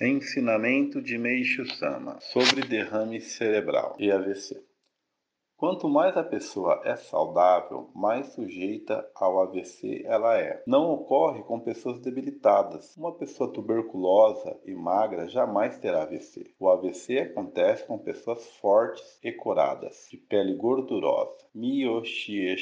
Ensinamento de Meishu Sama sobre derrame cerebral e AVC. Quanto mais a pessoa é saudável, mais sujeita ao AVC ela é. Não ocorre com pessoas debilitadas. Uma pessoa tuberculosa e magra jamais terá AVC. O AVC acontece com pessoas fortes e coradas, de pele gordurosa. Miyoshi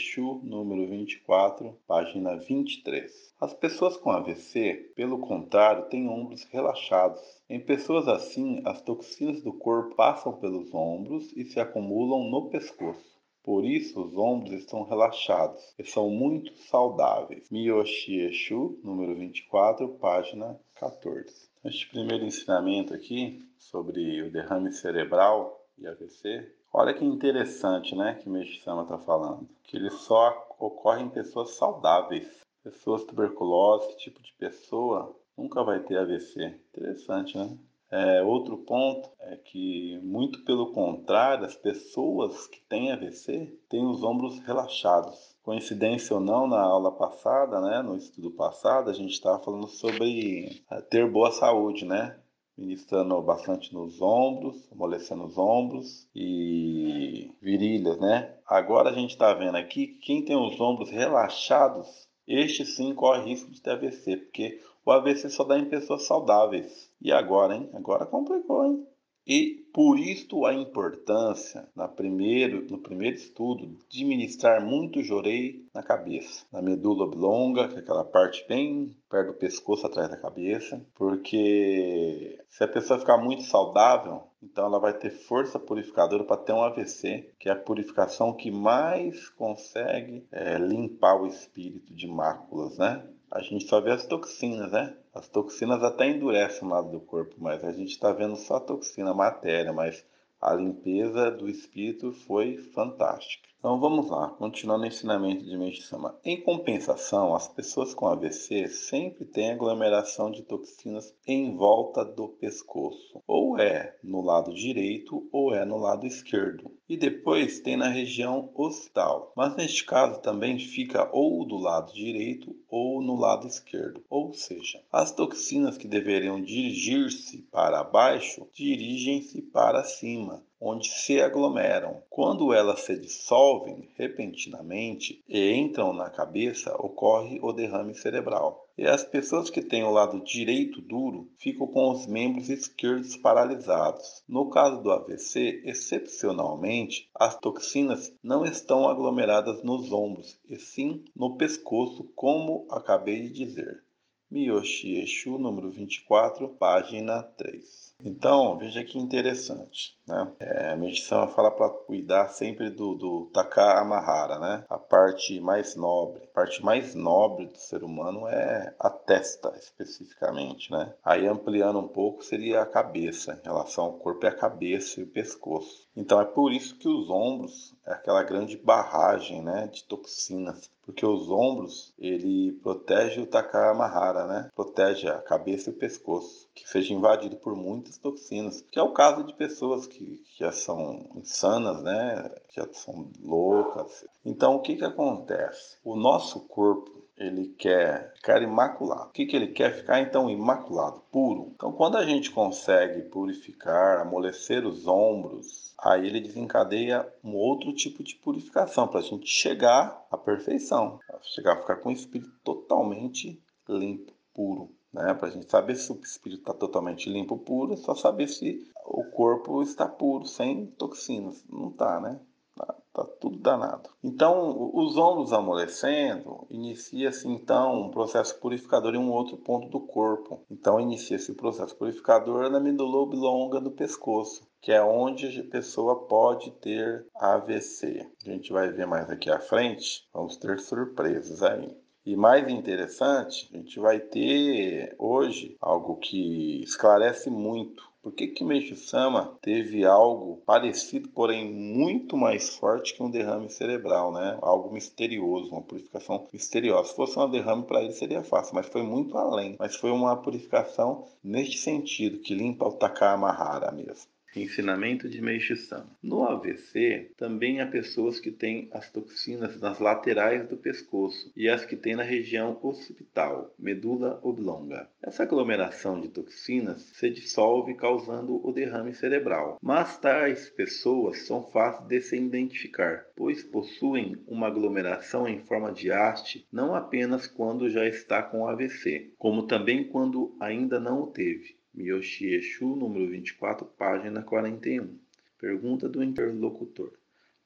número 24, página 23. As pessoas com AVC, pelo contrário, têm ombros relaxados. Em pessoas assim, as toxinas do corpo passam pelos ombros e se acumulam no pescoço. Por isso, os ombros estão relaxados e são muito saudáveis. Miyoshi Eshu, número 24, página 14. Este primeiro ensinamento aqui sobre o derrame cerebral e AVC, olha que interessante, né, que Meshi Sama está falando, que ele só ocorre em pessoas saudáveis. Pessoas tuberculosas, esse tipo de pessoa nunca vai ter AVC. Interessante, né? É, outro ponto é que, muito pelo contrário, as pessoas que têm AVC têm os ombros relaxados. Coincidência ou não, na aula passada, né, no estudo passado, a gente estava falando sobre é, ter boa saúde, né? Ministrando bastante nos ombros, amolecendo os ombros e virilhas, né? Agora a gente está vendo aqui que quem tem os ombros relaxados este sim corre risco de ter AVC, porque o AVC só dá em pessoas saudáveis. E agora, hein? Agora complicou, hein? E por isto a importância na primeiro, no primeiro estudo de ministrar muito jorei na cabeça, na medula oblonga, que é aquela parte bem perto do pescoço atrás da cabeça, porque se a pessoa ficar muito saudável, então ela vai ter força purificadora para ter um AVC, que é a purificação que mais consegue é, limpar o espírito de máculas, né? A gente só vê as toxinas, né? As toxinas até endurecem o lado do corpo, mas a gente está vendo só a toxina, a matéria, mas a limpeza do espírito foi fantástica. Então vamos lá, continuando o ensinamento de Meishu-sama. Em compensação, as pessoas com AVC sempre têm aglomeração de toxinas em volta do pescoço. Ou é no lado direito ou é no lado esquerdo. E depois tem na região occipital. Mas neste caso também fica ou do lado direito ou no lado esquerdo. Ou seja, as toxinas que deveriam dirigir-se para baixo dirigem-se para cima onde se aglomeram. Quando elas se dissolvem repentinamente e entram na cabeça, ocorre o derrame cerebral. E as pessoas que têm o lado direito duro ficam com os membros esquerdos paralisados. No caso do AVC, excepcionalmente, as toxinas não estão aglomeradas nos ombros, e sim no pescoço, como acabei de dizer. Miyoshi Eshu, número 24, página 3. Então, veja que interessante. Né? É, a meditação fala para cuidar sempre do, do Taka Amahara, né? a parte mais nobre. A parte mais nobre do ser humano é a testa, especificamente. Né? Aí, ampliando um pouco, seria a cabeça, em relação ao corpo, é a cabeça e o pescoço. Então, é por isso que os ombros é aquela grande barragem né, de toxinas porque os ombros ele protege o Takamahara, né? Protege a cabeça e o pescoço, que seja invadido por muitas toxinas, que é o caso de pessoas que, que já são insanas, né? Que já são loucas. Então o que que acontece? O nosso corpo ele quer ficar imaculado. O que, que ele quer? Ficar então imaculado, puro. Então, quando a gente consegue purificar, amolecer os ombros, aí ele desencadeia um outro tipo de purificação para a gente chegar à perfeição, chegar a ficar com o espírito totalmente limpo, puro. Né? Para a gente saber se o espírito está totalmente limpo, puro, é só saber se o corpo está puro, sem toxinas. Não está, né? Tá, tá, tudo danado. Então, os ombros amolecendo, inicia-se então um processo purificador em um outro ponto do corpo. Então, inicia-se o processo purificador na medula oblonga do pescoço, que é onde a pessoa pode ter AVC. A gente vai ver mais aqui à frente, vamos ter surpresas aí. E mais interessante, a gente vai ter hoje algo que esclarece muito por que que Meishu Sama teve algo parecido, porém muito mais forte que um derrame cerebral, né? Algo misterioso, uma purificação misteriosa. Se fosse um derrame para ele seria fácil, mas foi muito além. Mas foi uma purificação neste sentido, que limpa o Takamahara mesmo. Ensinamento de Meishi Sama. No AVC, também há pessoas que têm as toxinas nas laterais do pescoço e as que têm na região occipital, medula oblonga. Essa aglomeração de toxinas se dissolve causando o derrame cerebral. Mas tais pessoas são fáceis de se identificar, pois possuem uma aglomeração em forma de haste não apenas quando já está com AVC, como também quando ainda não o teve. Miyoshi Eshu, número 24, página 41. Pergunta do interlocutor.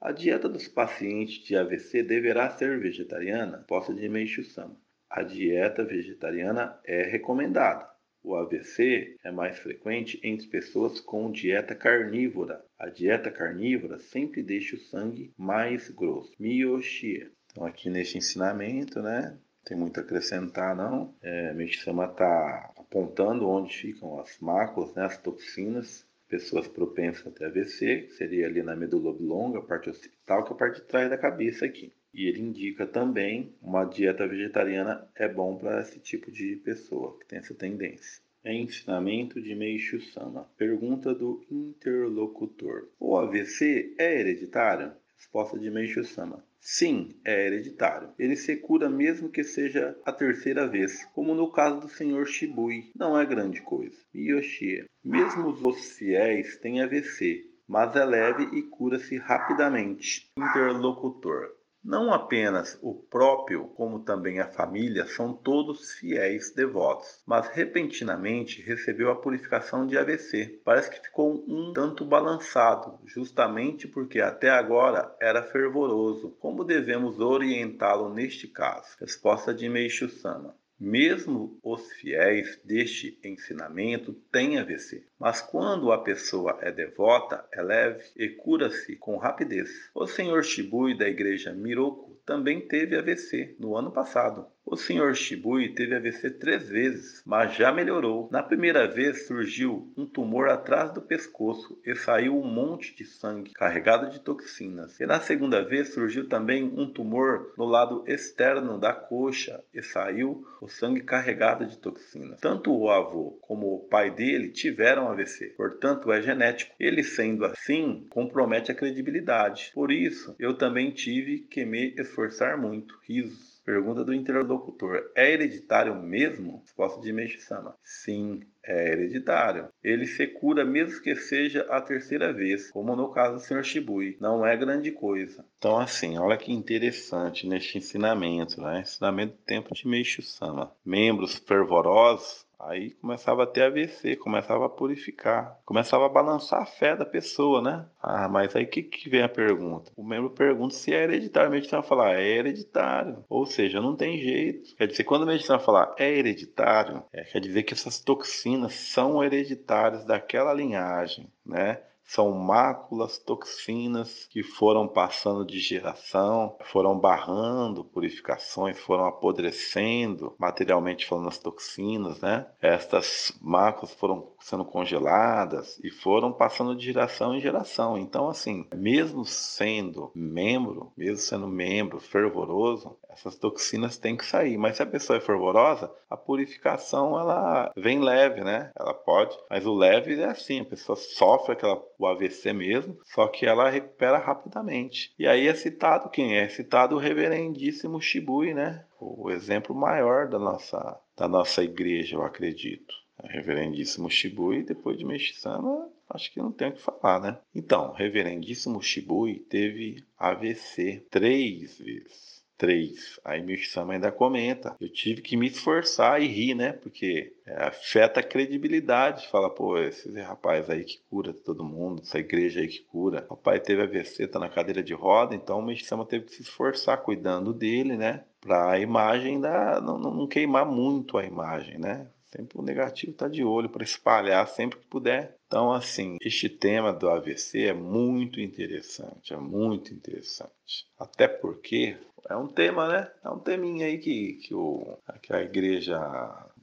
A dieta dos pacientes de AVC deverá ser vegetariana? Posta de Meishu Sama. A dieta vegetariana é recomendada. O AVC é mais frequente entre pessoas com dieta carnívora. A dieta carnívora sempre deixa o sangue mais grosso. Miyoshi. Então aqui neste ensinamento, né, tem muito a acrescentar não. É, Sama está apontando onde ficam as máculas, né, as toxinas, pessoas propensas a ter AVC, que seria ali na medula oblonga, a parte occipital, que é a parte de trás da cabeça aqui. E ele indica também uma dieta vegetariana é bom para esse tipo de pessoa que tem essa tendência. É ensinamento de Meishu Sama. Pergunta do interlocutor. O AVC é hereditário? Resposta de Meishu Sama. Sim, é hereditário. Ele se cura mesmo que seja a terceira vez, como no caso do Sr. Shibui. Não é grande coisa. Miyoshia. Mesmo os fiéis têm AVC, mas é leve e cura-se rapidamente. Interlocutor. Não apenas o próprio, como também a família, são todos fiéis devotos, mas repentinamente recebeu a purificação de AVC. Parece que ficou um tanto balançado, justamente porque até agora era fervoroso. Como devemos orientá-lo neste caso? Resposta de Meishu Sama. Mesmo os fiéis deste ensinamento têm AVC, mas quando a pessoa é devota, é leve e cura-se com rapidez. O Senhor Shibui da igreja Miroku também teve AVC no ano passado. O Sr. Shibui teve AVC três vezes, mas já melhorou. Na primeira vez surgiu um tumor atrás do pescoço e saiu um monte de sangue carregado de toxinas. E na segunda vez surgiu também um tumor no lado externo da coxa e saiu o sangue carregado de toxinas. Tanto o avô como o pai dele tiveram AVC, portanto é genético. Ele sendo assim, compromete a credibilidade. Por isso, eu também tive que me esforçar muito. Risos. Pergunta do interlocutor: É hereditário mesmo? Resposta de Meishu-sama: Sim, é hereditário. Ele se cura mesmo que seja a terceira vez, como no caso do Sr. Shibui. Não é grande coisa. Então, assim, olha que interessante neste ensinamento, né? Ensinamento do tempo de Meishu-sama. Membros fervorosos Aí começava a ter AVC, começava a purificar, começava a balançar a fé da pessoa, né? Ah, mas aí que, que vem a pergunta? O membro pergunta se é hereditário. A medicina vai falar, é hereditário. Ou seja, não tem jeito. Quer dizer, quando a medicina falar é hereditário, é, quer dizer que essas toxinas são hereditárias daquela linhagem, né? São máculas, toxinas que foram passando de geração, foram barrando purificações, foram apodrecendo, materialmente falando as toxinas, né? Estas máculas foram sendo congeladas e foram passando de geração em geração. Então, assim, mesmo sendo membro, mesmo sendo membro fervoroso, essas toxinas têm que sair. Mas se a pessoa é fervorosa, a purificação ela vem leve, né? Ela pode, mas o leve é assim, a pessoa sofre aquela, o AVC mesmo, só que ela recupera rapidamente. E aí é citado quem é? citado o reverendíssimo Shibui, né? O exemplo maior da nossa, da nossa igreja, eu acredito. Reverendíssimo Shibui, depois de Mexicana, acho que não tem o que falar, né? Então, Reverendíssimo Shibui teve AVC três vezes. Três. Aí Mishama ainda comenta. Eu tive que me esforçar e rir, né? Porque é, afeta a credibilidade. Fala, pô, esse rapaz aí que cura todo mundo, essa igreja aí que cura. O pai teve AVC, tá na cadeira de roda, então o Mishama teve que se esforçar cuidando dele, né? Para a imagem da. Não, não queimar muito a imagem, né? Sempre o negativo está de olho para espalhar sempre que puder. Então, assim, este tema do AVC é muito interessante, é muito interessante. Até porque é um tema, né? É um teminha aí que, que, o, que a Igreja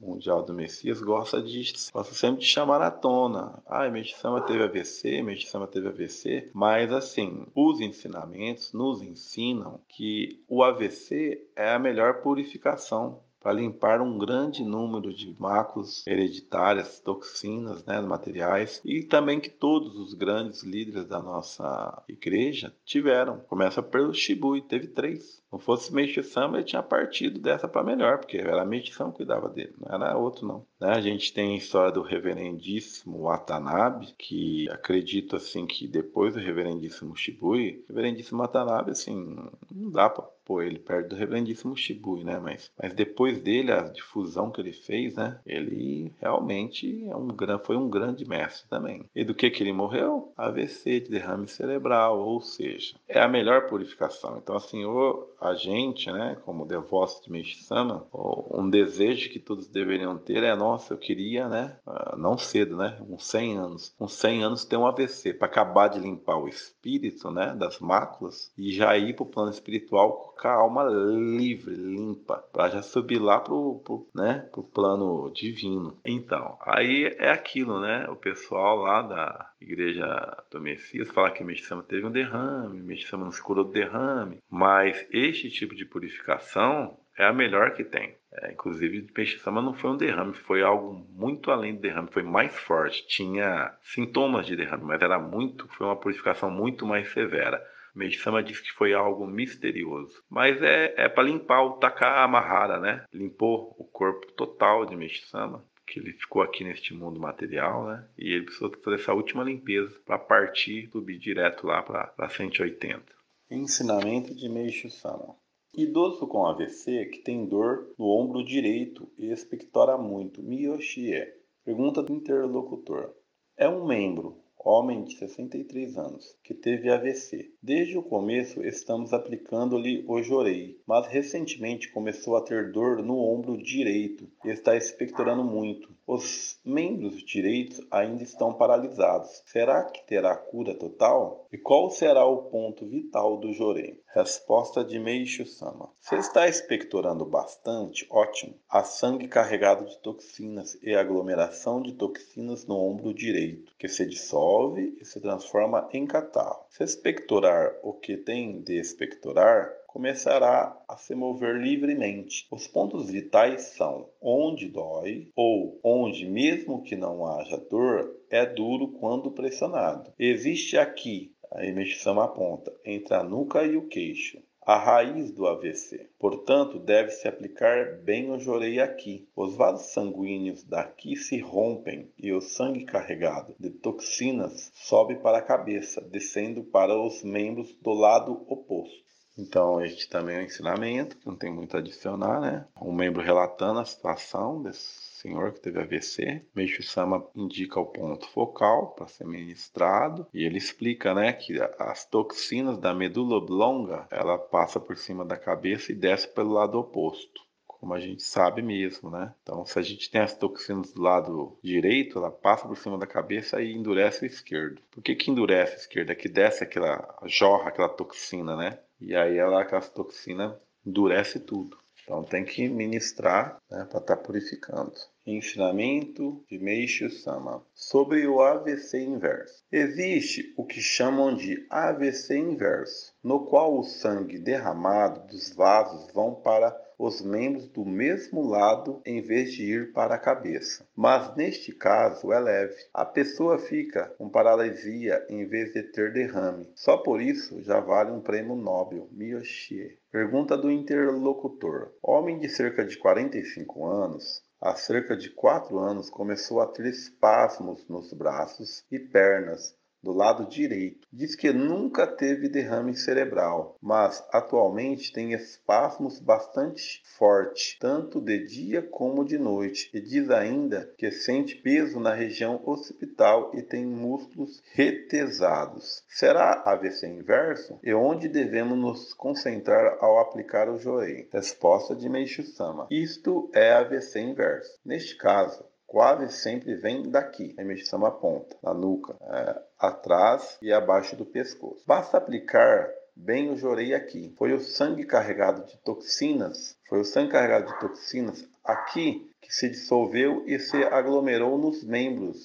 Mundial do Messias gosta de gosta sempre de chamar à tona. Ah, Meixama teve AVC, Meixama teve AVC, mas assim, os ensinamentos nos ensinam que o AVC é a melhor purificação para limpar um grande número de máculas hereditárias, toxinas, né, materiais, e também que todos os grandes líderes da nossa igreja tiveram. Começa pelo Shibui, teve três. Não fosse Meishi Sama, ele tinha partido dessa para melhor, porque era Meishi Sama que cuidava dele, não era outro não. Né? A gente tem a história do reverendíssimo Watanabe, que acredito assim que depois do reverendíssimo Shibui, o reverendíssimo Watanabe assim, não dá para pôr ele perto do reverendíssimo Shibui, né? Mas, mas depois dele, a difusão que ele fez, né? Ele realmente é um, foi um grande mestre também. E do que que ele morreu? AVC, de derrame cerebral, ou seja, é a melhor purificação. Então, assim, o, a gente, né, como devoto de Meishisama, um desejo que todos deveriam ter é, nossa, eu queria, né, ah, não cedo, né, uns 100 anos, uns 100 anos ter um AVC, para acabar de limpar o espírito, né, das máculas, e já ir para o plano espiritual com a alma livre, limpa, para já subir lá pro, pro, né, pro plano divino. Então, aí é aquilo, né? O pessoal lá da igreja do Messias fala que Messias teve um derrame, não se curou do derrame, mas este tipo de purificação é a melhor que tem. É, inclusive, peixe sama não foi um derrame, foi algo muito além do derrame, foi mais forte. Tinha sintomas de derrame, mas era muito, foi uma purificação muito mais severa. Meisama diz que foi algo misterioso. Mas é, é para limpar o Takamahara, né? Limpou o corpo total de Meisama que ele ficou aqui neste mundo material, né? E ele precisou fazer essa última limpeza para partir, subir direto lá para 180. Ensinamento de Meishu Sama. Idoso com AVC que tem dor no ombro direito e expectora muito, Miyoshie. Pergunta do interlocutor. É um membro homem de 63 anos, que teve AVC. Desde o começo estamos aplicando-lhe o jorei, mas recentemente começou a ter dor no ombro direito e está expectorando muito. Os membros direitos ainda estão paralisados. Será que terá cura total? E qual será o ponto vital do jorei? Resposta de Meishu Sama. Se está expectorando bastante, ótimo. Há sangue carregado de toxinas e aglomeração de toxinas no ombro direito, que se dissolve e se transforma em catarro. Se expectorar o que tem de expectorar, começará a se mover livremente. Os pontos vitais são onde dói ou onde, mesmo que não haja dor, é duro quando pressionado. Existe aqui a emersão aponta entre a nuca e o queixo, a raiz do AVC. Portanto, deve-se aplicar bem o jorei aqui. Os vasos sanguíneos daqui se rompem e o sangue carregado de toxinas sobe para a cabeça, descendo para os membros do lado oposto. Então, este também é um ensinamento, que não tem muito a adicionar, né? Um membro relatando a situação desse senhor que teve AVC. Meixo Sama indica o ponto focal para ser ministrado e ele explica, né, que as toxinas da medula oblonga, ela passa por cima da cabeça e desce pelo lado oposto como a gente sabe mesmo, né? Então, se a gente tem as toxinas do lado direito, ela passa por cima da cabeça e endurece o esquerdo. Por que que endurece o esquerdo? É que desce aquela, jorra aquela toxina, né? E aí ela, aquela toxina endurece tudo. Então tem que ministrar né, para estar tá purificando. Ensinamento de Meishu Sama sobre o AVC inverso. Existe o que chamam de AVC inverso, no qual o sangue derramado dos vasos vão para os membros do mesmo lado em vez de ir para a cabeça. Mas neste caso é leve. A pessoa fica com paralisia em vez de ter derrame. Só por isso já vale um prêmio Nobel, Miyoshie. Pergunta do interlocutor. Homem de cerca de 45 anos há cerca de quatro anos começou a ter espasmos nos braços e pernas do lado direito. Diz que nunca teve derrame cerebral, mas atualmente tem espasmos bastante fortes, tanto de dia como de noite, e diz ainda que sente peso na região occipital e tem músculos retesados. Será AVC inverso? E onde devemos nos concentrar ao aplicar o Joei? Resposta de Meishu Sama. Isto é AVC inverso. Neste caso, quase sempre vem daqui, a emersão aponta, na nuca, é, atrás e abaixo do pescoço. Basta aplicar bem o jorei aqui. Foi o sangue carregado de toxinas, foi o sangue carregado de toxinas aqui que se dissolveu e se aglomerou nos membros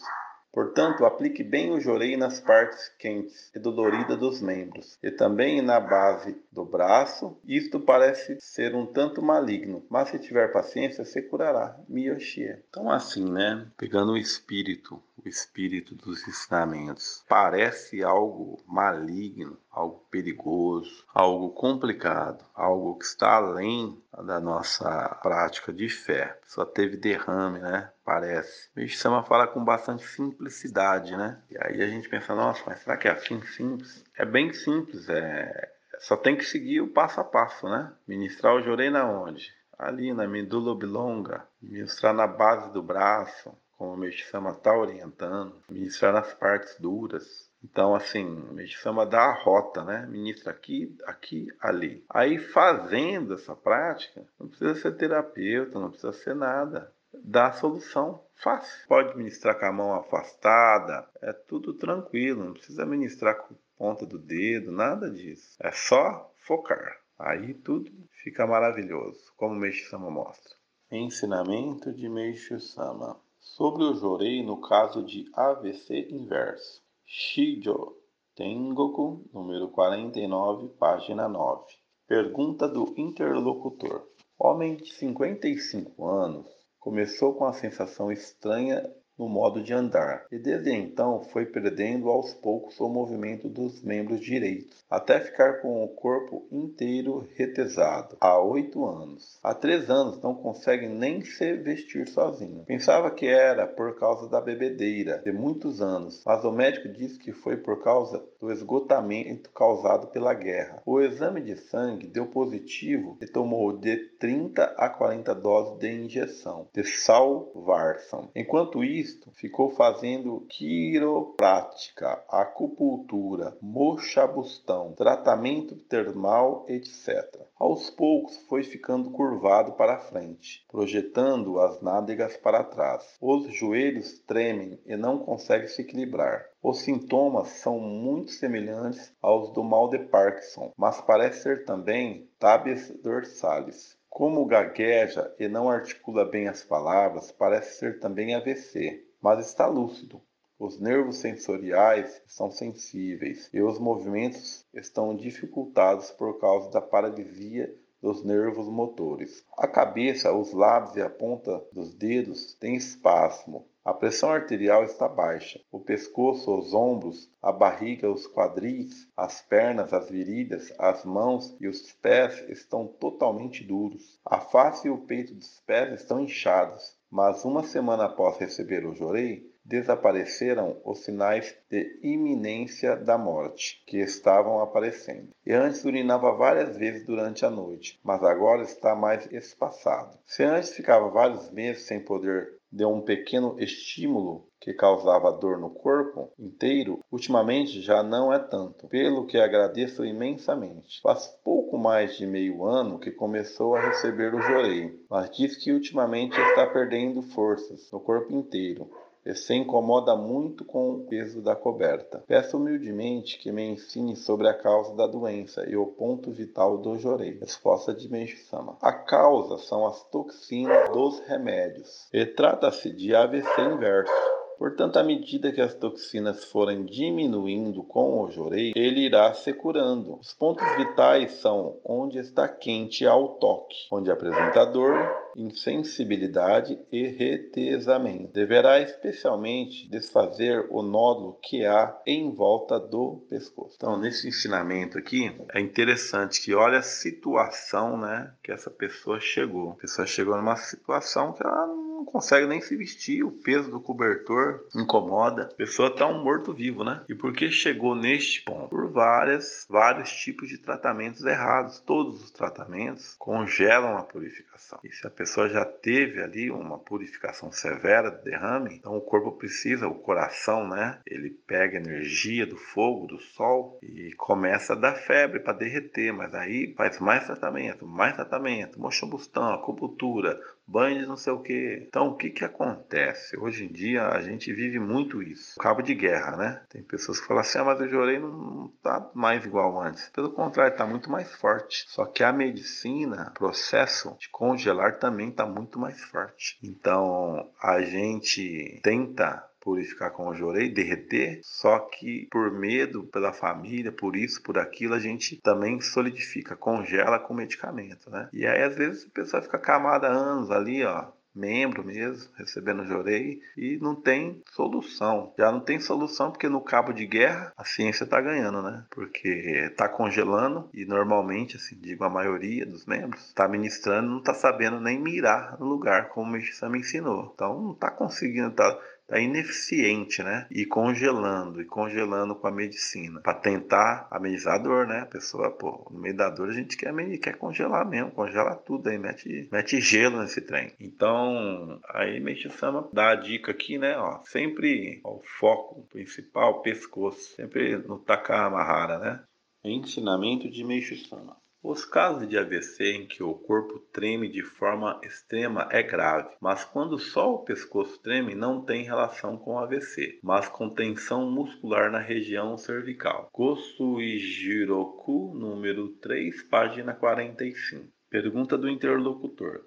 Portanto, aplique bem o jorei nas partes quentes e doloridas dos membros, e também na base do braço. Isto parece ser um tanto maligno, mas se tiver paciência, se curará. Miyoshie. Então, assim, né? Pegando o espírito, o espírito dos ensinamentos, parece algo maligno, algo perigoso, algo complicado, algo que está além da nossa prática de fé. Só teve derrame, né? Parece. O Sama fala com bastante simplicidade, né? E aí a gente pensa, nossa, mas será que é assim simples? É bem simples, é... Só tem que seguir o passo a passo, né? Ministrar o jorei na onde? Ali na medula oblonga, ministrar na base do braço, como o Meixama está orientando, ministrar nas partes duras, então, assim, o Medisama dá a rota, né? Ministra aqui, aqui, ali. Aí, fazendo essa prática, não precisa ser terapeuta, não precisa ser nada. Dá a solução fácil. Pode ministrar com a mão afastada, é tudo tranquilo, não precisa ministrar com ponta do dedo, nada disso. É só focar. Aí tudo fica maravilhoso, como o Meixo Sama mostra. Ensinamento de Meixo Sama sobre o jorei no caso de AVC inverso. Shijo Tengoku, número 49, página 9. Pergunta do interlocutor. Homem de 55 anos começou com a sensação estranha no modo de andar, e desde então foi perdendo aos poucos o movimento dos membros direitos, até ficar com o corpo inteiro retesado. Há oito anos. Há três anos não consegue nem se vestir sozinho. Pensava que era por causa da bebedeira de muitos anos, mas o médico disse que foi por causa do esgotamento causado pela guerra. O exame de sangue deu positivo e tomou de 30 a 40 doses de injeção de salvarsan. Enquanto isso, Cristo ficou fazendo quiroprática, acupuntura, mochabustão, tratamento termal, etc. Aos poucos foi ficando curvado para frente, projetando as nádegas para trás. Os joelhos tremem e não consegue se equilibrar. Os sintomas são muito semelhantes aos do mal de Parkinson, mas parece ser também tábias dorsalis. Como gagueja e não articula bem as palavras, parece ser também AVC, mas está lúcido. Os nervos sensoriais são sensíveis e os movimentos estão dificultados por causa da paralisia dos nervos motores. A cabeça, os lábios e a ponta dos dedos têm espasmo. A pressão arterial está baixa. O pescoço, os ombros, a barriga, os quadris, as pernas, as virilhas, as mãos e os pés estão totalmente duros. A face e o peito dos pés estão inchados. Mas uma semana após receber o jorei, desapareceram os sinais de iminência da morte que estavam aparecendo. E antes urinava várias vezes durante a noite, mas agora está mais espaçado. Se antes ficava vários meses sem poder deu um pequeno estímulo que causava dor no corpo inteiro, ultimamente já não é tanto, pelo que agradeço imensamente. Faz pouco mais de meio ano que começou a receber o jorei, mas diz que ultimamente está perdendo forças no corpo inteiro e se incomoda muito com o peso da coberta. Peço humildemente que me ensine sobre a causa da doença e o ponto vital do jorei. Resposta de Meishu-sama. A causa são as toxinas dos remédios e trata-se de AVC inverso. Portanto, à medida que as toxinas forem diminuindo com o jorei, ele irá se curando. Os pontos vitais são onde está quente ao toque, onde apresenta dor, insensibilidade e retesamento. Deverá especialmente desfazer o nódulo que há em volta do pescoço. Então, nesse ensinamento aqui, é interessante que olha a situação né, que essa pessoa chegou. A pessoa chegou numa situação que ela não consegue nem se vestir, o peso do cobertor incomoda. A pessoa está um morto-vivo, né? E por que chegou neste ponto? Por várias, vários tipos de tratamentos errados. Todos os tratamentos congelam a purificação. E se a pessoa já teve ali uma purificação severa do derrame, então o corpo precisa, o coração, né? Ele pega energia do fogo, do sol e começa a dar febre para derreter, mas aí faz mais tratamento, mais tratamento, mochobustão, acupuntura, banho de não sei o que. Então, o que que acontece? Hoje em dia a gente vive muito isso. Cabo de guerra, né? Tem pessoas que falam assim, ah, mas o jorei não tá mais igual antes. Pelo contrário, está muito mais forte. Só que a medicina, o processo de congelar também está muito mais forte. Então, a gente tenta purificar com jorei, derreter, só que por medo pela família, por isso, por aquilo, a gente também solidifica, congela com medicamento, né? E aí às vezes a pessoa fica camada anos ali, ó, membro mesmo, recebendo jorei, e não tem solução. Já não tem solução porque no cabo de guerra a ciência está ganhando, né? Porque está congelando e normalmente, assim, digo a maioria dos membros, está ministrando não está sabendo nem mirar no lugar, como o me ensinou. Então não está conseguindo, tá está ineficiente, né? E congelando, e congelando com a medicina, para tentar amenizar a dor, né? A pessoa, pô, no meio da dor a gente quer, quer congelar mesmo, congela tudo aí, mete, mete gelo nesse trem. Então, aí Meixe Sama dá a dica aqui, né? Ó, sempre ó, o foco principal, pescoço, sempre no Takamahara, né? Ensinamento de Meixo Sama. Os casos de AVC em que o corpo treme de forma extrema é grave, mas quando só o pescoço treme não tem relação com AVC, mas com tensão muscular na região cervical. Kosuijiroku, número 3, página 45. Pergunta do interlocutor.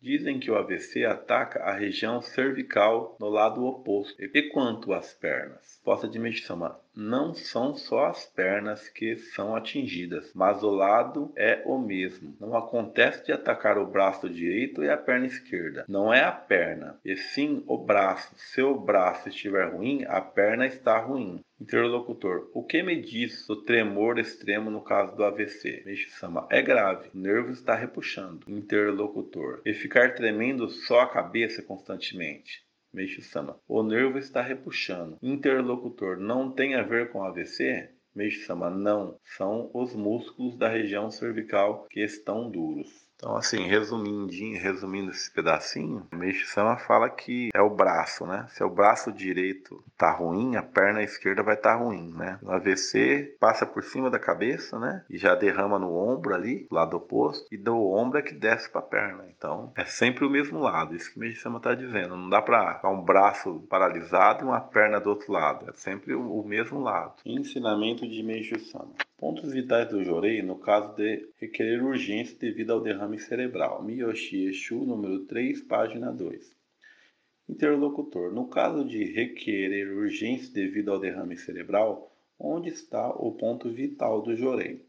Dizem que o AVC ataca a região cervical no lado oposto. E quanto às pernas? Posta de Meshama, não são só as pernas que são atingidas, mas o lado é o mesmo. Não acontece de atacar o braço direito e a perna esquerda. Não é a perna, e sim o braço. Se o braço estiver ruim, a perna está ruim. Interlocutor, o que me diz do tremor extremo no caso do AVC? Meishi-sama, é grave, o nervo está repuxando. Interlocutor, e ficar tremendo só a cabeça constantemente. Meishi-sama, o nervo está repuxando. Interlocutor, não tem a ver com AVC? Meishi-sama, não, são os músculos da região cervical que estão duros. Então, assim, resumindo, resumindo esse pedacinho, Meixo Sama fala que é o braço, né? Se é o braço direito tá ruim, a perna esquerda vai estar tá ruim, né? O AVC passa por cima da cabeça, né? E já derrama no ombro ali, lado oposto, e do ombro é que desce para a perna. Então, é sempre o mesmo lado, isso que Meixo Sama tá dizendo. Não dá para ficar um braço paralisado e uma perna do outro lado, é sempre o, mesmo lado. Ensinamento de Meixo Sama. Pontos vitais do Jorei no caso de requerer urgência devido ao derrame cerebral. Miyoshi Eshu, número 3, página 2. Interlocutor. No caso de requerer urgência devido ao derrame cerebral, onde está o ponto vital do Jorei?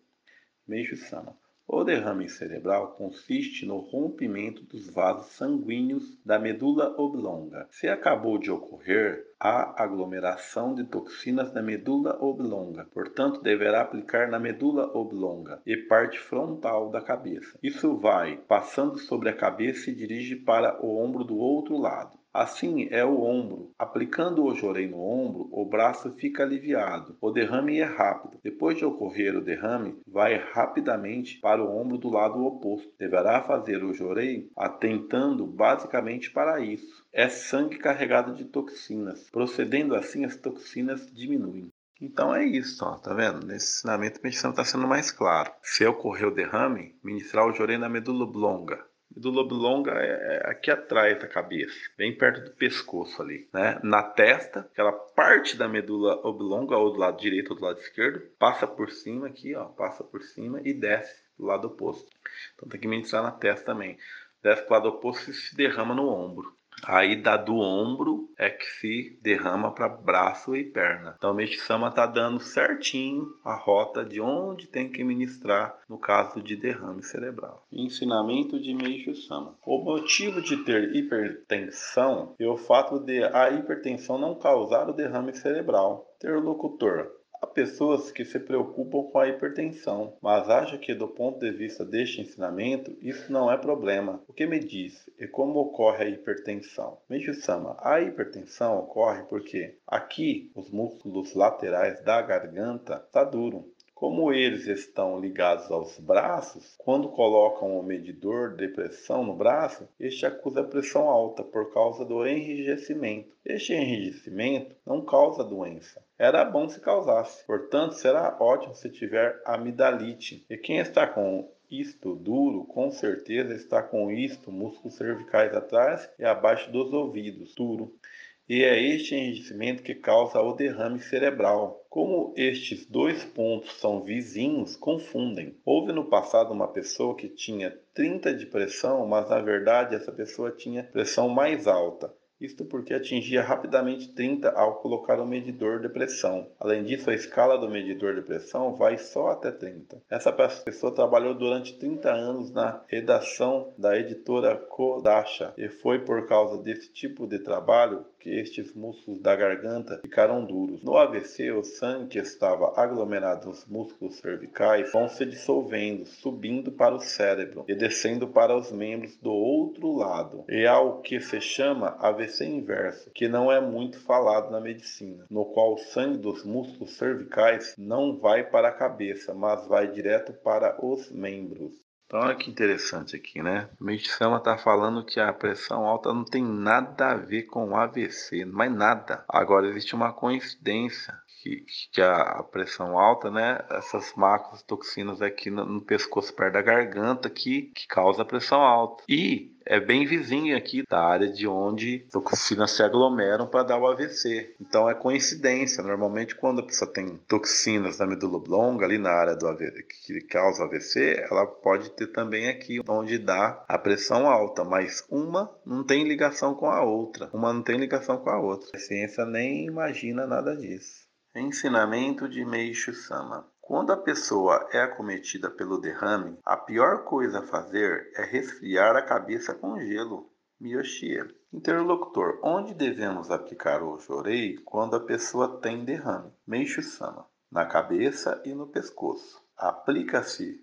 Meishu Sama. O derrame cerebral consiste no rompimento dos vasos sanguíneos da medula oblonga. Se acabou de ocorrer, há aglomeração de toxinas na medula oblonga, portanto, deverá aplicar na medula oblonga e parte frontal da cabeça. Isso vai passando sobre a cabeça e dirige para o ombro do outro lado. Assim é o ombro. Aplicando o jorei no ombro, o braço fica aliviado. O derrame é rápido. Depois de ocorrer o derrame, vai rapidamente para o ombro do lado oposto. Deverá fazer o jorei atentando basicamente para isso. É sangue carregado de toxinas. Procedendo assim, as toxinas diminuem. Então é isso, ó, tá vendo? Nesse ensinamento a meditação está sendo mais claro. Se ocorrer o derrame, ministrar o jorei na medula oblonga medula oblonga é, é aqui atrás da cabeça, bem perto do pescoço ali, né? Na testa, aquela parte da medula oblonga, ou do lado direito ou do lado esquerdo, passa por cima aqui, ó, passa por cima e desce do lado oposto. Então tem que ministrar na testa também. Desce do lado oposto e se derrama no ombro. Aí da do ombro é que se derrama para braço e perna. Então o Meixi-sama está dando certinho a rota de onde tem que ministrar no caso de derrame cerebral. Ensinamento de Meixi-sama. O motivo de ter hipertensão é o fato de a hipertensão não causar o derrame cerebral. Interlocutor. Há pessoas que se preocupam com a hipertensão, mas acham que, do ponto de vista deste ensinamento, isso não é problema. O que me diz e como ocorre a hipertensão? Meiji-sama, a hipertensão ocorre porque aqui os músculos laterais da garganta está duro. Como eles estão ligados aos braços, quando colocam o medidor de pressão no braço, este acusa pressão alta por causa do enrijecimento. Este enrijecimento não causa doença, era bom se causasse. Portanto, será ótimo se tiver amidalite. E quem está com isto duro, com certeza está com isto, músculos cervicais atrás e abaixo dos ouvidos, duro. E é este enrijecimento que causa o derrame cerebral. Como estes dois pontos são vizinhos, confundem. Houve no passado uma pessoa que tinha 30 de pressão, mas na verdade essa pessoa tinha pressão mais alta. Isto porque atingia rapidamente 30 ao colocar o medidor de pressão. Além disso, a escala do medidor de pressão vai só até 30. Essa pessoa trabalhou durante 30 anos na redação da editora Kodansha e foi por causa desse tipo de trabalho que estes músculos da garganta ficaram duros. No AVC, o sangue que estava aglomerado nos músculos cervicais vão se dissolvendo, subindo para o cérebro e descendo para os membros do outro lado. E há o que se chama AVC inverso, que não é muito falado na medicina, no qual o sangue dos músculos cervicais não vai para a cabeça, mas vai direto para os membros. Então, olha que interessante aqui, né? O Meixama está falando que a pressão alta não tem nada a ver com AVC, mais nada. Agora, existe uma coincidência que, que a, pressão alta, né? Essas macros toxinas aqui no, no pescoço, perto da garganta, que, que causa pressão alta. E é bem vizinho aqui da área de onde toxinas se aglomeram para dar o AVC. Então é coincidência. Normalmente, quando a pessoa tem toxinas na medula oblonga, ali na área do AVC, que causa AVC, ela pode ter também aqui onde dá a pressão alta, mas uma não tem ligação com a outra. Uma não tem ligação com a outra. A ciência nem imagina nada disso. Ensinamento de Meishu Sama quando a pessoa é acometida pelo derrame, a pior coisa a fazer é resfriar a cabeça com gelo. Miyoshia. Interlocutor. Onde devemos aplicar o jorei quando a pessoa tem derrame? Meishu-sama. Na cabeça e no pescoço. Aplica-se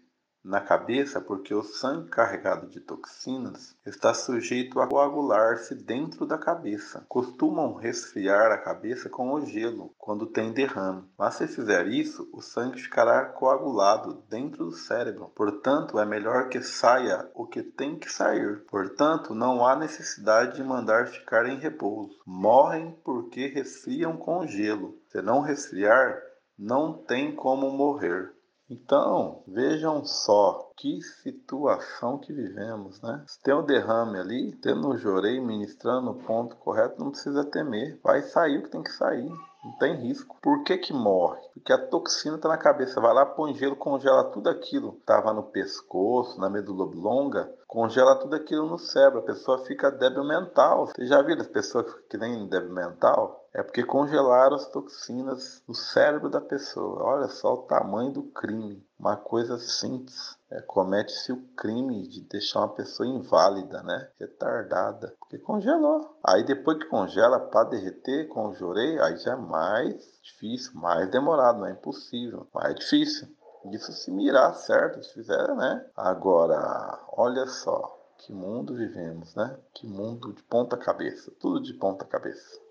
na cabeça porque o sangue carregado de toxinas está sujeito a coagular-se dentro da cabeça. Costumam resfriar a cabeça com o gelo quando tem derrame, mas se fizer isso, o sangue ficará coagulado dentro do cérebro. Portanto, é melhor que saia o que tem que sair. Portanto, não há necessidade de mandar ficar em repouso. Morrem porque resfriam com gelo. Se não resfriar, não tem como morrer. Então, vejam só que situação que vivemos, né? Se tem um derrame ali, tendo o jorei ministrando no ponto correto, não precisa temer. Vai sair o que tem que sair. Não tem risco. Por que que morre? Porque a toxina está na cabeça. Vai lá, põe gelo, congela tudo aquilo. Tava no pescoço, na medula oblonga, congela tudo aquilo no cérebro. A pessoa fica débil mental. Você já viu as pessoas que nem débil mental? É porque congelaram as toxinas no cérebro da pessoa. Olha só o tamanho do crime. Uma coisa simples. É, Comete-se o crime de deixar uma pessoa inválida, né? Retardada. Porque congelou. Aí depois que congela para derreter, conjurei, aí já é mais difícil, mais demorado, não é impossível. Mais difícil. Isso se mirar certo, se fizer, né? Agora, olha só. Que mundo vivemos, né? Que mundo de ponta cabeça. Tudo de ponta cabeça.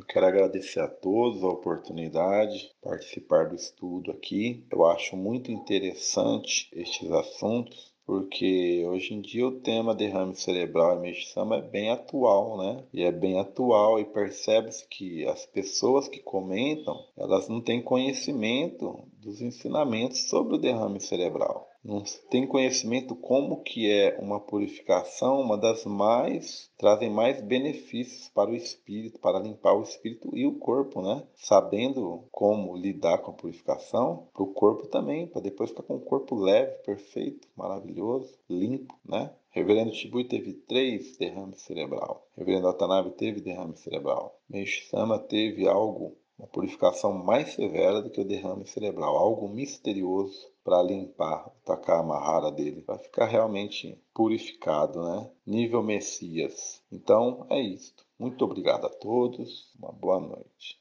Eu quero agradecer a todos a oportunidade de participar do estudo aqui. Eu acho muito interessante estes assuntos porque hoje em dia o tema derrame cerebral e mexicama é bem atual, né? E é bem atual e percebe-se que as pessoas que comentam, elas não têm conhecimento dos ensinamentos sobre o derrame cerebral não tem conhecimento como que é uma purificação, uma das mais trazem mais benefícios para o espírito, para limpar o espírito e o corpo, né? Sabendo como lidar com a purificação, para o corpo também, para depois ficar com o corpo leve, perfeito, maravilhoso, limpo, né? Reverendo Shibui teve três derrames cerebral. Reverendo Watanabe teve derrame cerebral. Meixo Sama teve algo uma purificação mais severa do que o derrame cerebral, algo misterioso para limpar o Takamahara dele, para ficar realmente purificado, né? Nível Messias. Então é isto. Muito obrigado a todos, uma boa noite.